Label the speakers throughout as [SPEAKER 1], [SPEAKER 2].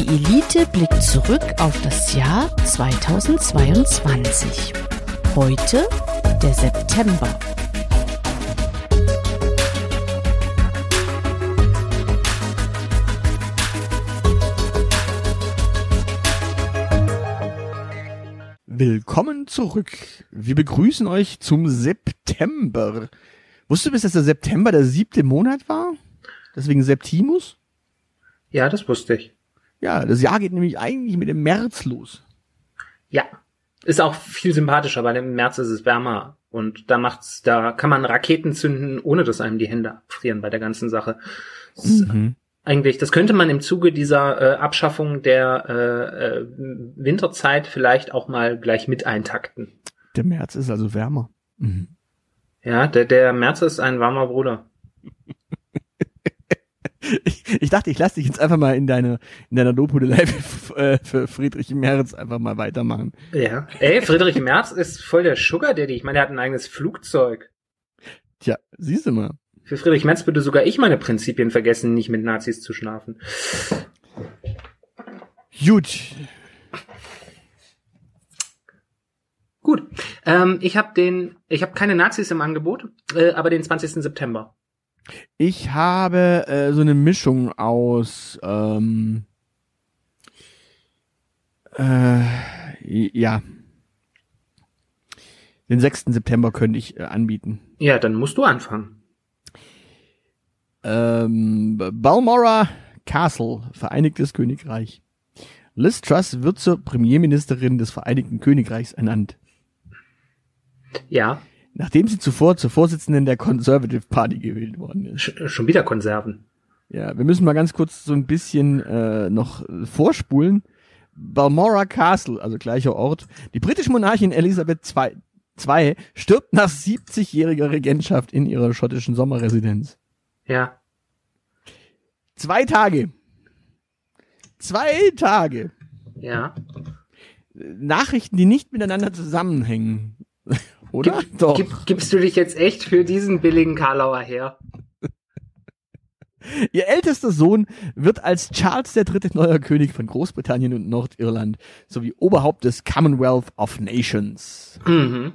[SPEAKER 1] Die Elite blickt zurück auf das Jahr 2022. Heute der September.
[SPEAKER 2] Willkommen zurück. Wir begrüßen euch zum September. Wusstest du bis, dass der September der siebte Monat war? Deswegen Septimus?
[SPEAKER 3] Ja, das wusste ich.
[SPEAKER 2] Ja, das Jahr geht nämlich eigentlich mit dem März los.
[SPEAKER 3] Ja. Ist auch viel sympathischer, weil im März ist es wärmer und da macht's, da kann man Raketen zünden, ohne dass einem die Hände frieren bei der ganzen Sache.
[SPEAKER 2] Mhm.
[SPEAKER 3] Eigentlich, das könnte man im Zuge dieser äh, Abschaffung der äh, äh, Winterzeit vielleicht auch mal gleich mit eintakten.
[SPEAKER 2] Der März ist also wärmer. Mhm.
[SPEAKER 3] Ja, der, der März ist ein warmer Bruder.
[SPEAKER 2] Ich, ich dachte, ich lasse dich jetzt einfach mal in deine in deiner Lobhudelei für, äh, für Friedrich Merz einfach mal weitermachen.
[SPEAKER 3] Ja. Ey, Friedrich Merz ist voll der Sugar Daddy. Ich meine, er hat ein eigenes Flugzeug.
[SPEAKER 2] Tja, siehst du mal.
[SPEAKER 3] Für Friedrich Merz würde sogar ich meine Prinzipien vergessen, nicht mit Nazis zu schlafen.
[SPEAKER 2] Gut.
[SPEAKER 3] Gut. Ähm, ich habe den, ich habe keine Nazis im Angebot, äh, aber den 20. September.
[SPEAKER 2] Ich habe äh, so eine Mischung aus ähm, äh, ja. Den 6. September könnte ich äh, anbieten.
[SPEAKER 3] Ja, dann musst du anfangen.
[SPEAKER 2] Ähm, Balmora Castle, Vereinigtes Königreich. Liz Truss wird zur Premierministerin des Vereinigten Königreichs ernannt,
[SPEAKER 3] Ja,
[SPEAKER 2] nachdem sie zuvor zur Vorsitzenden der Conservative Party gewählt worden ist.
[SPEAKER 3] sch schon wieder Konserven.
[SPEAKER 2] Ja, wir müssen mal ganz kurz so ein bisschen äh, noch vorspulen. Balmora Castle, also gleicher Ort. Die britische Monarchin Elisabeth II, II stirbt nach 70-jähriger Regentschaft in ihrer schottischen Sommerresidenz.
[SPEAKER 3] Ja.
[SPEAKER 2] Zwei Tage. Zwei Tage.
[SPEAKER 3] Ja.
[SPEAKER 2] Nachrichten, die nicht miteinander zusammenhängen. Oder?
[SPEAKER 3] Gib,
[SPEAKER 2] Doch.
[SPEAKER 3] Gib, gibst du dich jetzt echt für diesen billigen Karlauer her?
[SPEAKER 2] Ihr ältester Sohn wird als Charles III. neuer König von Großbritannien und Nordirland sowie Oberhaupt des Commonwealth of Nations.
[SPEAKER 3] Mhm.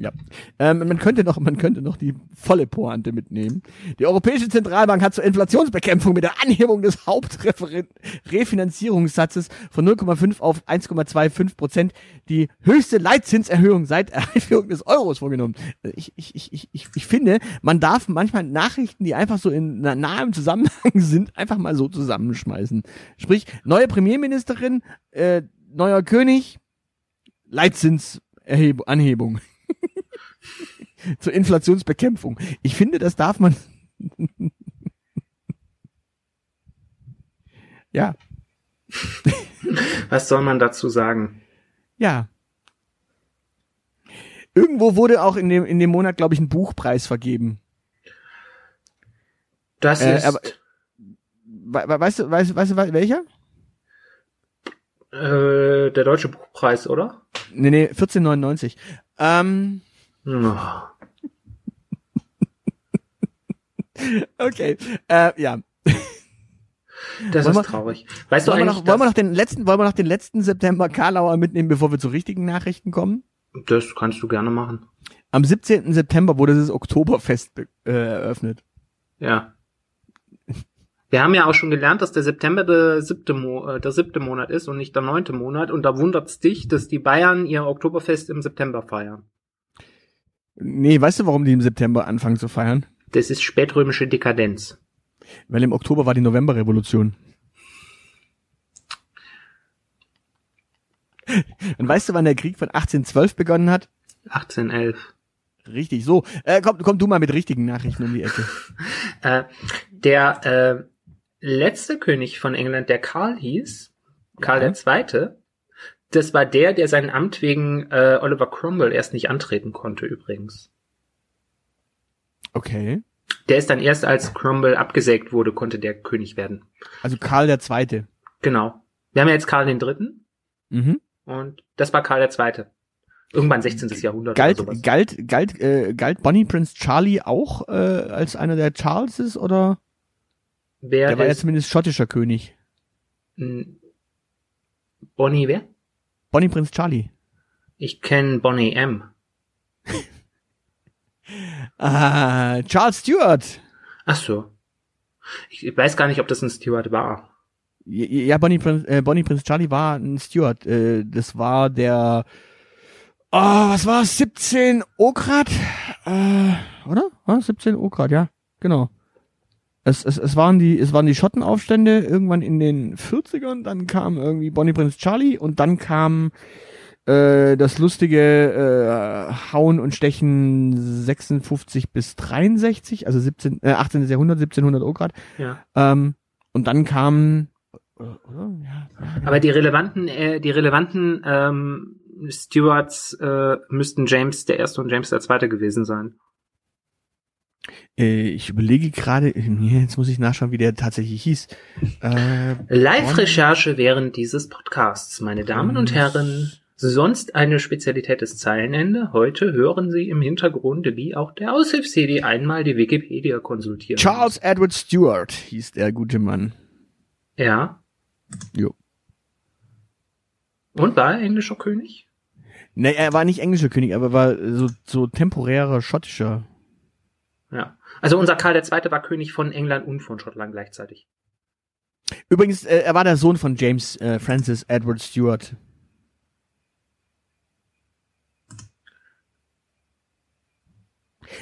[SPEAKER 2] Ja. Ähm, man könnte noch, man könnte noch die volle Pointe mitnehmen. Die Europäische Zentralbank hat zur Inflationsbekämpfung mit der Anhebung des Hauptrefinanzierungssatzes von 0,5 auf 1,25 Prozent die höchste Leitzinserhöhung seit Einführung des Euros vorgenommen. Ich, ich, ich, ich, ich, ich finde, man darf manchmal Nachrichten, die einfach so in na- nahem Zusammenhang sind, einfach mal so zusammenschmeißen. Sprich, neue Premierministerin, äh, neuer König, Leitzinsanhebung zur Inflationsbekämpfung. Ich finde, das darf man. ja,
[SPEAKER 3] Was soll man dazu sagen?
[SPEAKER 2] ja. Irgendwo wurde auch in dem, in dem Monat, glaube ich, ein Buchpreis vergeben.
[SPEAKER 3] Das
[SPEAKER 2] Äh,
[SPEAKER 3] ist
[SPEAKER 2] aber- We we weißt du, weißt, du- weißt du, wel- welcher?
[SPEAKER 3] äh, der deutsche Buchpreis, oder?
[SPEAKER 2] Nee, nee, 1499. Ähm. Okay. Äh, ja.
[SPEAKER 3] Das
[SPEAKER 2] Wollen
[SPEAKER 3] ist
[SPEAKER 2] wir-
[SPEAKER 3] traurig. Weißt du
[SPEAKER 2] Wollen wir,
[SPEAKER 3] eigentlich,
[SPEAKER 2] noch, wollen wir noch den letzten, wollen wir noch den letzten September Karlauer mitnehmen, bevor wir zu richtigen Nachrichten kommen?
[SPEAKER 3] das kannst du gerne machen.
[SPEAKER 2] Am 17. September wurde das Oktoberfest be- äh, eröffnet.
[SPEAKER 3] Ja. Wir haben ja auch schon gelernt, dass der September der siebte, Mo äh, der siebte Monat ist und nicht der neunte Monat. Und da wundert's dich, dass die Bayern ihr Oktoberfest im September feiern.
[SPEAKER 2] Nee, weißt du, warum die im September anfangen zu feiern?
[SPEAKER 3] Das ist spätrömische Dekadenz.
[SPEAKER 2] Weil im Oktober war die Novemberrevolution. Und weißt du, wann der Krieg von 1812 begonnen hat?
[SPEAKER 3] 1811.
[SPEAKER 2] Richtig, so. Äh, komm, komm du mal mit richtigen Nachrichten um die Ecke.
[SPEAKER 3] Äh, der äh, letzte König von England, der Karl hieß, Karl
[SPEAKER 2] Ja.
[SPEAKER 3] der Zweite, das war der, der sein Amt wegen äh, Oliver Cromwell erst nicht antreten konnte übrigens.
[SPEAKER 2] Okay.
[SPEAKER 3] Der ist dann erst, als Cromwell abgesägt wurde, konnte der König werden.
[SPEAKER 2] Also Karl der Zweite.
[SPEAKER 3] Genau. Wir haben ja jetzt Karl den Dritten
[SPEAKER 2] Mhm.
[SPEAKER 3] und das war Karl der Zweite. Irgendwann 16. Jahrhundert
[SPEAKER 2] Galt,
[SPEAKER 3] oder sowas.
[SPEAKER 2] galt, galt, äh, galt Bonnie Prince Charlie auch äh, als einer der Charleses oder?
[SPEAKER 3] Wer
[SPEAKER 2] Der war ja zumindest schottischer König.
[SPEAKER 3] Bonnie wer?
[SPEAKER 2] Bonnie Prinz Charlie.
[SPEAKER 3] Ich kenne Bonnie M.
[SPEAKER 2] Ah, Charles Stewart.
[SPEAKER 3] Ach so. Ich weiß gar nicht, ob das ein Steward war.
[SPEAKER 2] Ja, Bonnie Prinz, äh, Bonnie Prinz Charlie war ein Steward. Äh, das war der, oh, was war 17 Okrad? Äh, oder? Ja, 17 Okrad, ja, genau. Es, es, es waren die, es waren die Schottenaufstände irgendwann in den 40ern, dann kam irgendwie Bonnie Prinz Charlie und dann kam äh, das lustige äh, Hauen und Stechen 56 bis 63, also 17, äh, 18. Jahrhundert, 1700 Okrad.
[SPEAKER 3] Ja.
[SPEAKER 2] Ähm, und dann kam ja,
[SPEAKER 3] Aber die relevanten, äh, die relevanten ähm, Stewards äh, müssten James der Erste und James der Zweite gewesen sein.
[SPEAKER 2] Äh, ich überlege gerade, jetzt muss ich nachschauen, wie der tatsächlich hieß. Äh,
[SPEAKER 3] Live-Recherche während dieses Podcasts, meine Damen und
[SPEAKER 2] Mhm.
[SPEAKER 3] Herren. Sonst eine Spezialität des Zeilenende. Heute hören Sie im Hintergrund, wie auch der Aushilfs-CD einmal die Wikipedia konsultieren.
[SPEAKER 2] Charles Edward Stewart hieß der gute Mann.
[SPEAKER 3] Ja.
[SPEAKER 2] Jo.
[SPEAKER 3] Und war er englischer König?
[SPEAKER 2] Nee, er war nicht englischer König, aber war so, so temporärer schottischer.
[SPEAKER 3] Ja. Also unser Karl II. war König von England und von Schottland gleichzeitig.
[SPEAKER 2] Übrigens, äh, er war der Sohn von James äh, Francis Edward Stewart.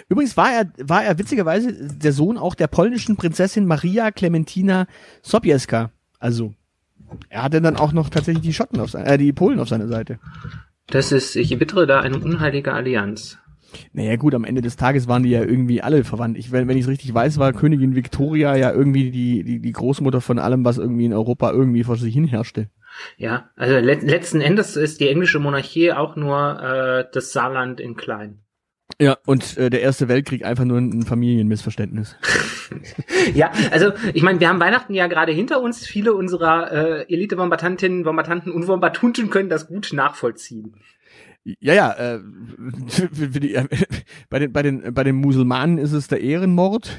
[SPEAKER 2] Übrigens war er, war er witzigerweise der Sohn auch der polnischen Prinzessin Maria Clementina Sobieska. Also, er hatte dann auch noch tatsächlich die Schotten auf seiner, äh, die Polen auf seiner Seite.
[SPEAKER 3] Das ist, ich wittere da eine unheilige Allianz.
[SPEAKER 2] Naja gut, am Ende des Tages waren die ja irgendwie alle verwandt. Ich, wenn wenn ich es richtig weiß, war Königin Victoria ja irgendwie die, die, die Großmutter von allem, was irgendwie in Europa irgendwie vor sich hin herrschte.
[SPEAKER 3] Ja, also let letzten Endes ist die englische Monarchie auch nur äh, das Saarland in klein.
[SPEAKER 2] Ja, und äh, der Erste Weltkrieg einfach nur ein Familienmissverständnis.
[SPEAKER 3] Ja, also ich meine, wir haben Weihnachten ja gerade hinter uns. Viele unserer äh, Elite-Bombardantinnen, Bombardanten und Bombartunten können das gut nachvollziehen.
[SPEAKER 2] Ja, ja, äh, die, äh, bei den bei den bei den Musulmanen ist es der Ehrenmord.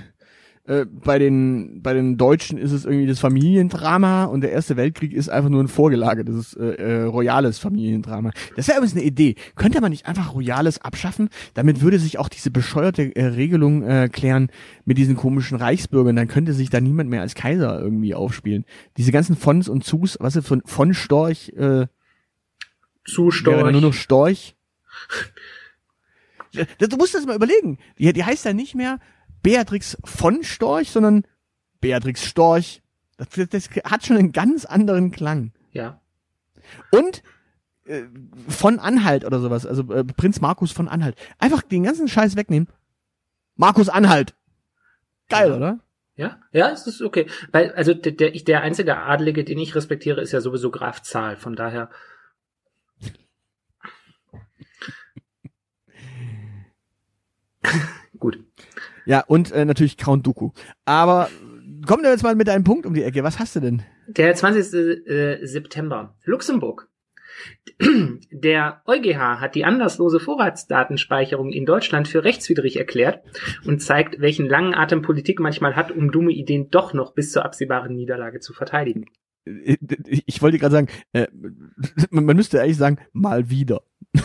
[SPEAKER 2] Äh, bei den bei den Deutschen ist es irgendwie das Familiendrama und der Erste Weltkrieg ist einfach nur ein vorgelagertes äh, äh, royales Familiendrama. Das wäre übrigens eine Idee. Könnte man nicht einfach royales abschaffen? Damit würde sich auch diese bescheuerte äh, Regelung äh, klären mit diesen komischen Reichsbürgern. Dann könnte sich da niemand mehr als Kaiser irgendwie aufspielen. Diese ganzen Fons und Zus, was ist von von Storch äh,
[SPEAKER 3] Zu
[SPEAKER 2] Wäre dann nur noch
[SPEAKER 3] Storch.
[SPEAKER 2] Storch. Du musst das mal überlegen. Die, die heißt ja nicht mehr Beatrix von Storch, sondern Beatrix Storch. Das, das hat schon einen ganz anderen Klang.
[SPEAKER 3] Ja.
[SPEAKER 2] Und äh, von Anhalt oder sowas, also äh, Prinz Markus von Anhalt. Einfach den ganzen Scheiß wegnehmen. Markus Anhalt. Geil,
[SPEAKER 3] Ja.
[SPEAKER 2] oder?
[SPEAKER 3] Ja, ja, es ist okay. Weil, also der, der, ich- der einzige Adlige, den ich respektiere, ist ja sowieso Graf Zahl. Von daher. Gut.
[SPEAKER 2] Ja, und äh, natürlich Count Dooku. Aber komm doch jetzt mal mit deinem Punkt um die Ecke. Was hast du denn?
[SPEAKER 3] Der 20. äh, September. Luxemburg. Der EuGH hat die anlasslose Vorratsdatenspeicherung in Deutschland für rechtswidrig erklärt und zeigt, welchen langen Atem Politik manchmal hat, um dumme Ideen doch noch bis zur absehbaren Niederlage zu verteidigen.
[SPEAKER 2] Äh, Ich wollte gerade sagen, äh, man man müsste eigentlich sagen, mal wieder.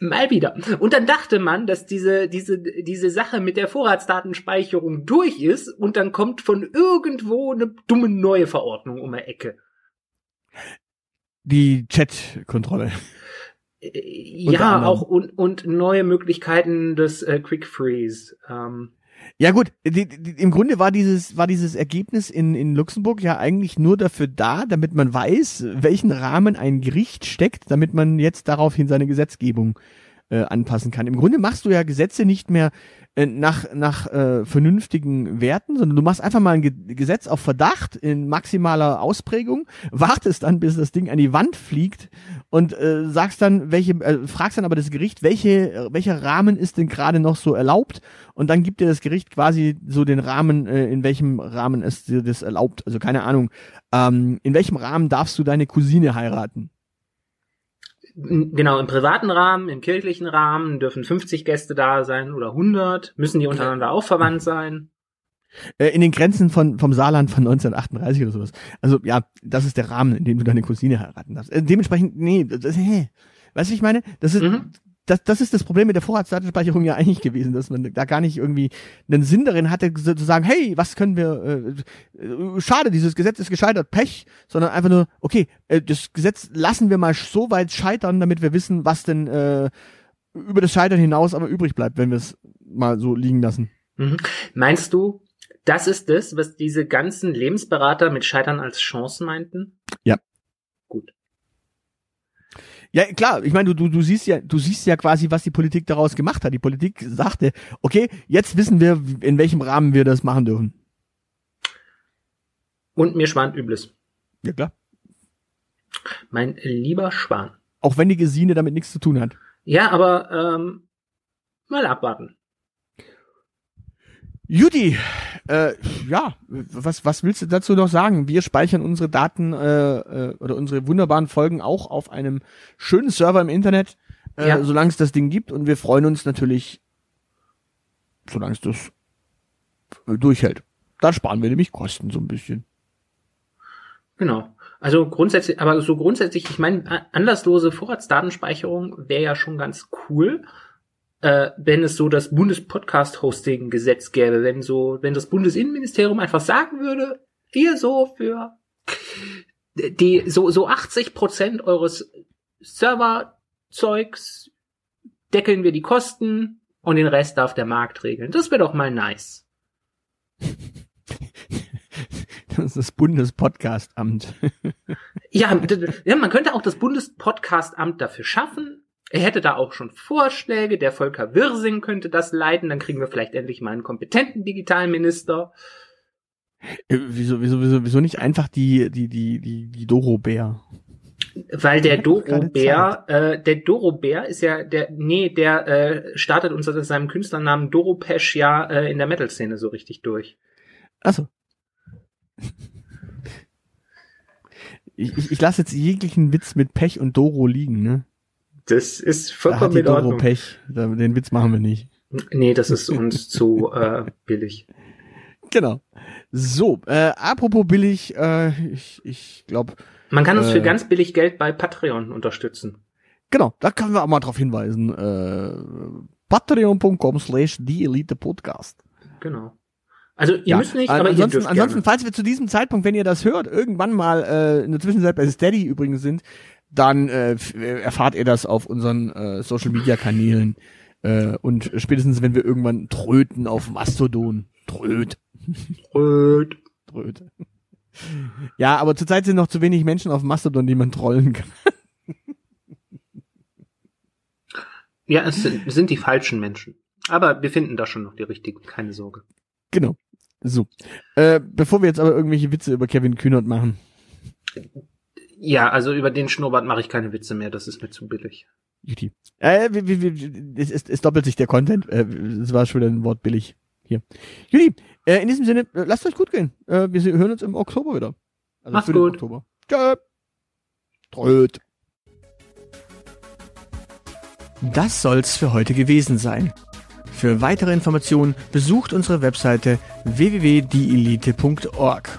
[SPEAKER 3] Mal wieder. Und dann dachte man, dass diese, diese, diese Sache mit der Vorratsdatenspeicherung durch ist und dann kommt von irgendwo eine dumme neue Verordnung um die Ecke.
[SPEAKER 2] Die Chat-Kontrolle.
[SPEAKER 3] Äh, Ja, auch und, und neue Möglichkeiten des äh, Quick Freeze. Ähm,
[SPEAKER 2] Ja gut, die, die, im Grunde war dieses war dieses Ergebnis in, in Luxemburg ja eigentlich nur dafür da, damit man weiß, welchen Rahmen ein Gericht steckt, damit man jetzt daraufhin seine Gesetzgebung äh, anpassen kann. Im Grunde machst du ja Gesetze nicht mehr äh, nach nach äh, vernünftigen Werten, sondern du machst einfach mal ein Ge Gesetz auf Verdacht in maximaler Ausprägung, wartest dann, bis das Ding an die Wand fliegt und äh, sagst dann, welche äh, fragst dann aber das Gericht, welche äh, welcher Rahmen ist denn gerade noch so erlaubt und dann gibt dir das Gericht quasi so den Rahmen, äh, in welchem Rahmen es dir das erlaubt. Also keine Ahnung, ähm, in welchem Rahmen darfst du deine Cousine heiraten?
[SPEAKER 3] Genau, im privaten Rahmen, im kirchlichen Rahmen dürfen 50 Gäste da sein oder 100. Müssen die untereinander auch verwandt sein?
[SPEAKER 2] Äh, in den Grenzen von, vom Saarland von 1938 oder sowas. Also ja, das ist der Rahmen, in dem du deine Cousine heiraten darfst. Äh, dementsprechend, nee, das, hä. Weißt du, ich meine? Das ist,
[SPEAKER 3] Mhm.
[SPEAKER 2] Das, das ist das Problem mit der Vorratsdatenspeicherung ja eigentlich gewesen, dass man da gar nicht irgendwie einen Sinn darin hatte, zu sagen, hey, was können wir, äh, äh, schade, dieses Gesetz ist gescheitert, Pech, sondern einfach nur, okay, äh, das Gesetz lassen wir mal so weit scheitern, damit wir wissen, was denn äh, über das Scheitern hinaus aber übrig bleibt, wenn wir es mal so liegen lassen.
[SPEAKER 3] Mhm. Meinst du, das ist das, was diese ganzen Lebensberater mit Scheitern als Chance meinten?
[SPEAKER 2] Ja.
[SPEAKER 3] Gut.
[SPEAKER 2] Ja, klar, ich meine, du, du, du siehst ja, du siehst ja quasi, was die Politik daraus gemacht hat. Die Politik sagte, okay, jetzt wissen wir, in welchem Rahmen wir das machen dürfen.
[SPEAKER 3] Und mir schwant Übles.
[SPEAKER 2] Ja, klar.
[SPEAKER 3] Mein lieber Schwan.
[SPEAKER 2] Auch wenn die Gesine damit nichts zu tun hat.
[SPEAKER 3] Ja, aber ähm, mal abwarten.
[SPEAKER 2] Judy, äh, ja, was, was willst du dazu noch sagen? Wir speichern unsere Daten äh, äh, oder unsere wunderbaren Folgen auch auf einem schönen Server im Internet, äh,
[SPEAKER 3] Ja.
[SPEAKER 2] solange es das Ding gibt. Und wir freuen uns natürlich, solange es das äh, durchhält. Da sparen wir nämlich Kosten so ein bisschen.
[SPEAKER 3] Genau. Also grundsätzlich, aber so grundsätzlich, ich meine, anlasslose Vorratsdatenspeicherung wäre ja schon ganz cool, äh, wenn es so das Bundespodcast-Hosting-Gesetz gäbe, wenn so, wenn das Bundesinnenministerium einfach sagen würde, wir so für die so so 80 Prozent eures Serverzeugs deckeln wir die Kosten und den Rest darf der Markt regeln. Das wäre doch mal nice.
[SPEAKER 2] Das ist das Bundespodcastamt.
[SPEAKER 3] Ja, ja, man könnte auch das Bundespodcastamt dafür schaffen. Er hätte da auch schon Vorschläge. Der Volker Wirsing könnte das leiten. Dann kriegen wir vielleicht endlich mal einen kompetenten Digitalminister.
[SPEAKER 2] Äh, wieso, wieso, wieso, wieso nicht einfach die, die, die, die, die Doro Bär?
[SPEAKER 3] Weil der Doro Bär, äh, der Doro Bär ist ja der, nee, der äh, startet unter seinem Künstlernamen Doro Pesch ja äh, in der Metal-Szene so richtig durch.
[SPEAKER 2] Achso. Ich, ich, ich lasse jetzt jeglichen Witz mit Pech und Doro liegen, ne?
[SPEAKER 3] Das ist
[SPEAKER 2] Da
[SPEAKER 3] vollkommen
[SPEAKER 2] die
[SPEAKER 3] in Ordnung.
[SPEAKER 2] Pech. Da, den Witz machen wir nicht.
[SPEAKER 3] Nee, das ist uns zu äh, billig.
[SPEAKER 2] Genau. So, äh, apropos billig, äh, ich, ich glaube,
[SPEAKER 3] Man kann uns
[SPEAKER 2] Äh.
[SPEAKER 3] für ganz billig Geld bei Patreon unterstützen.
[SPEAKER 2] genau, da können wir auch mal drauf hinweisen. Äh, Patreon.com slash die Elite Podcast.
[SPEAKER 3] Genau. Also ihr müsst nicht, aber ihr
[SPEAKER 2] ansonsten,
[SPEAKER 3] dürft
[SPEAKER 2] ansonsten,
[SPEAKER 3] gerne.
[SPEAKER 2] falls wir zu diesem Zeitpunkt, wenn ihr das hört, irgendwann mal äh, in der Zwischenzeit bei Steady übrigens sind, dann äh, äh, erfahrt ihr das auf unseren äh, Social Media Kanälen äh, und spätestens wenn wir irgendwann tröten auf Mastodon, tröt,
[SPEAKER 3] Röt.
[SPEAKER 2] tröt. Ja, aber zurzeit sind noch zu wenig Menschen auf Mastodon, die man trollen kann.
[SPEAKER 3] Ja, es sind, sind die falschen Menschen. Aber wir finden da schon noch die richtigen, keine Sorge.
[SPEAKER 2] Genau. So. Äh, bevor wir jetzt aber irgendwelche Witze über Kevin Kühnert machen.
[SPEAKER 3] Ja, also über den Schnurrbart mache ich keine Witze mehr, das ist mir zu billig.
[SPEAKER 2] Juti. Äh, wie, wie, wie, es, es, es doppelt sich der Content. Äh, es war schon wieder ein Wort billig. Hier. Juti, äh, in diesem Sinne, äh, lasst euch gut gehen. Äh, wir hören uns im Oktober wieder. Also
[SPEAKER 3] Macht's gut.
[SPEAKER 2] Oktober. Tschö. Tröd. Das soll's für heute gewesen sein. Für weitere Informationen besucht unsere Webseite www.dielite.org.